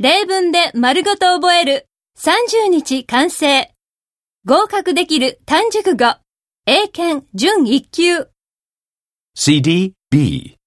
例文で丸ごと覚える30日完成。合格できる単熟語。英検準1級。CD B.